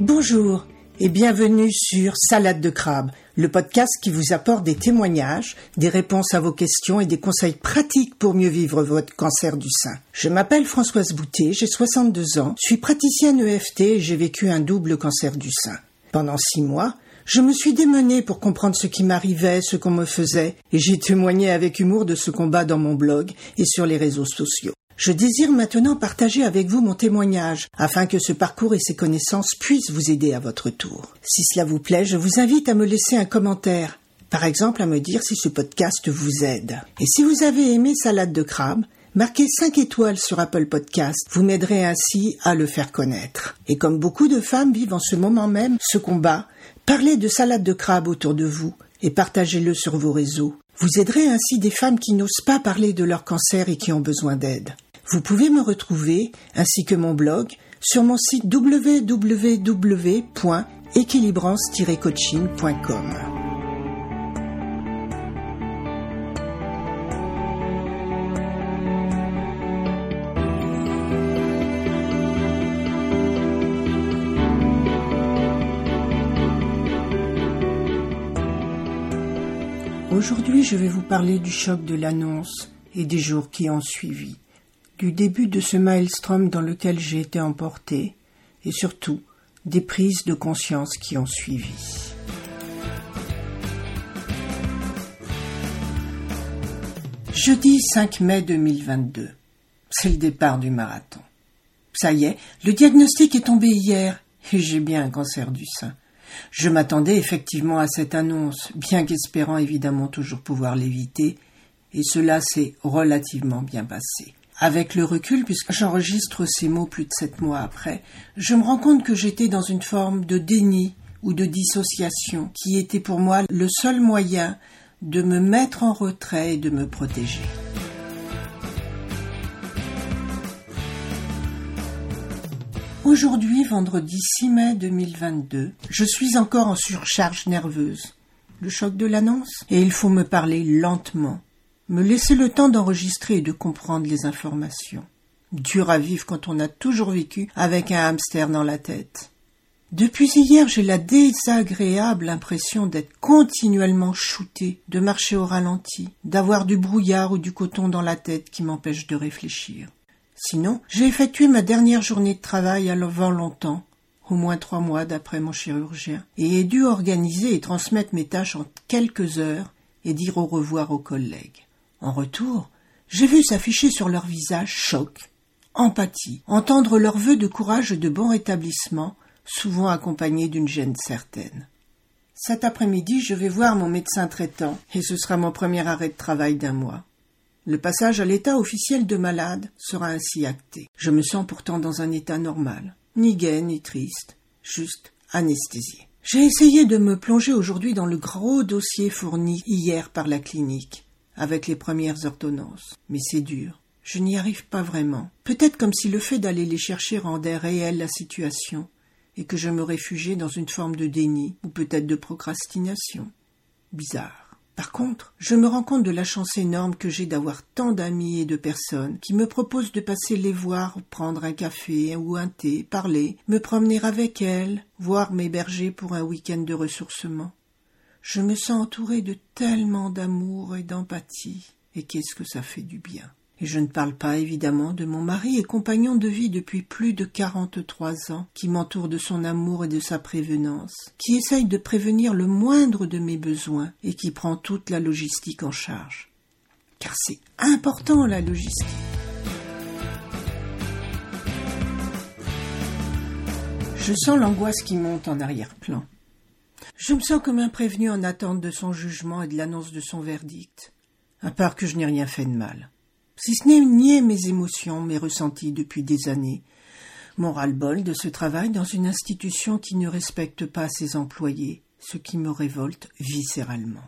Bonjour et bienvenue sur Salade de crabe, le podcast qui vous apporte des témoignages, des réponses à vos questions et des conseils pratiques pour mieux vivre votre cancer du sein. Je m'appelle Françoise Boutet, j'ai 62 ans, suis praticienne EFT et j'ai vécu un double cancer du sein. Pendant six mois, je me suis démenée pour comprendre ce qui m'arrivait, ce qu'on me faisait, et j'ai témoigné avec humour de ce combat dans mon blog et sur les réseaux sociaux. Je désire maintenant partager avec vous mon témoignage, afin que ce parcours et ces connaissances puissent vous aider à votre tour. Si cela vous plaît, je vous invite à me laisser un commentaire, par exemple à me dire si ce podcast vous aide. Et si vous avez aimé Salade de crabe, marquez 5 étoiles sur Apple Podcast, vous m'aiderez ainsi à le faire connaître. Et comme beaucoup de femmes vivent en ce moment même ce combat, parlez de salade de crabe autour de vous et partagez-le sur vos réseaux. Vous aiderez ainsi des femmes qui n'osent pas parler de leur cancer et qui ont besoin d'aide. Vous pouvez me retrouver, ainsi que mon blog, sur mon site www.équilibrance-coaching.com. Aujourd'hui, je vais vous parler du choc de l'annonce et des jours qui ont suivi du début de ce maelstrom dans lequel j'ai été emporté, et surtout des prises de conscience qui ont suivi. Jeudi 5 mai 2022. C'est le départ du marathon. Ça y est, le diagnostic est tombé hier, et j'ai bien un cancer du sein. Je m'attendais effectivement à cette annonce, bien qu'espérant évidemment toujours pouvoir l'éviter, et cela s'est relativement bien passé. Avec le recul, puisque j'enregistre ces mots plus de sept mois après, je me rends compte que j'étais dans une forme de déni ou de dissociation qui était pour moi le seul moyen de me mettre en retrait et de me protéger. Aujourd'hui, vendredi 6 mai 2022, je suis encore en surcharge nerveuse. Le choc de l'annonce? Et il faut me parler lentement, me laisser le temps d'enregistrer et de comprendre les informations. Dur à vivre quand on a toujours vécu avec un hamster dans la tête. Depuis hier, j'ai la désagréable impression d'être continuellement shooté, de marcher au ralenti, d'avoir du brouillard ou du coton dans la tête qui m'empêche de réfléchir. Sinon, j'ai effectué ma dernière journée de travail avant longtemps, au moins trois mois d'après mon chirurgien, et ai dû organiser et transmettre mes tâches en quelques heures et dire au revoir aux collègues. En retour, j'ai vu s'afficher sur leur visage choc, empathie, entendre leurs vœux de courage et de bon rétablissement, souvent accompagnés d'une gêne certaine. Cet après-midi, je vais voir mon médecin traitant, et ce sera mon premier arrêt de travail d'un mois. Le passage à l'état officiel de malade sera ainsi acté. Je me sens pourtant dans un état normal, ni gai ni triste, juste anesthésié. J'ai essayé de me plonger aujourd'hui dans le gros dossier fourni hier par la clinique avec les premières ordonnances. Mais c'est dur. Je n'y arrive pas vraiment. Peut-être comme si le fait d'aller les chercher rendait réelle la situation, et que je me réfugiais dans une forme de déni, ou peut-être de procrastination. Bizarre. Par contre, je me rends compte de la chance énorme que j'ai d'avoir tant d'amis et de personnes qui me proposent de passer les voir, prendre un café ou un thé, parler, me promener avec elles, voire m'héberger pour un week-end de ressourcement. Je me sens entourée de tellement d'amour et d'empathie, et qu'est-ce que ça fait du bien. Et je ne parle pas évidemment de mon mari et compagnon de vie depuis plus de quarante-trois ans, qui m'entoure de son amour et de sa prévenance, qui essaye de prévenir le moindre de mes besoins et qui prend toute la logistique en charge. Car c'est important la logistique. Je sens l'angoisse qui monte en arrière-plan. Je me sens comme un prévenu en attente de son jugement et de l'annonce de son verdict, à part que je n'ai rien fait de mal. Si ce n'est nier mes émotions, mes ressentis depuis des années, mon ras-le-bol de ce travail dans une institution qui ne respecte pas ses employés, ce qui me révolte viscéralement.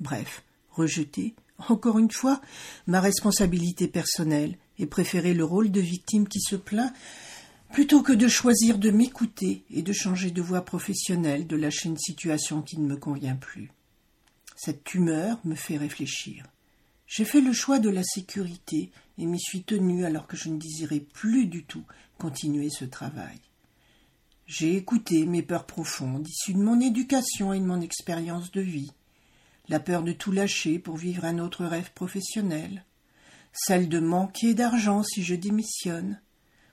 Bref, rejeter, encore une fois, ma responsabilité personnelle et préférer le rôle de victime qui se plaint Plutôt que de choisir de m'écouter et de changer de voie professionnelle, de lâcher une situation qui ne me convient plus. Cette tumeur me fait réfléchir. J'ai fait le choix de la sécurité et m'y suis tenu alors que je ne désirais plus du tout continuer ce travail. J'ai écouté mes peurs profondes, issues de mon éducation et de mon expérience de vie. La peur de tout lâcher pour vivre un autre rêve professionnel. Celle de manquer d'argent si je démissionne.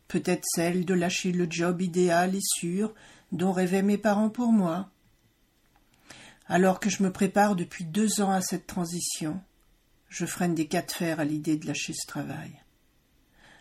Peut-être celle de lâcher le job idéal et sûr dont rêvaient mes parents pour moi. Alors que je me prépare depuis deux ans à cette transition, je freine des cas de fer à l'idée de lâcher ce travail.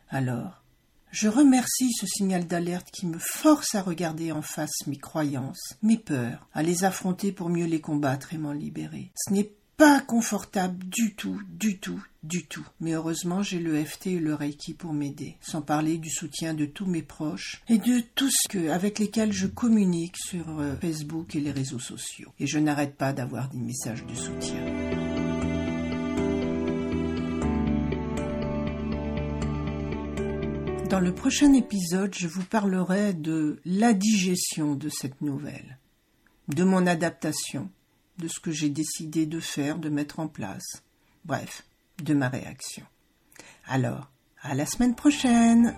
Alors, je remercie ce signal d'alerte qui me force à regarder en face mes croyances, mes peurs, à les affronter pour mieux les combattre et m'en libérer. Ce n'est pas confortable du tout, du tout, du tout. Mais heureusement, j'ai le FT et le Reiki pour m'aider, sans parler du soutien de tous mes proches et de tous ceux avec lesquels je communique sur euh, Facebook et les réseaux sociaux. Et je n'arrête pas d'avoir des messages de soutien. Dans le prochain épisode, je vous parlerai de la digestion de cette nouvelle, de mon adaptation, de ce que j'ai décidé de faire, de mettre en place, bref, de ma réaction. Alors, à la semaine prochaine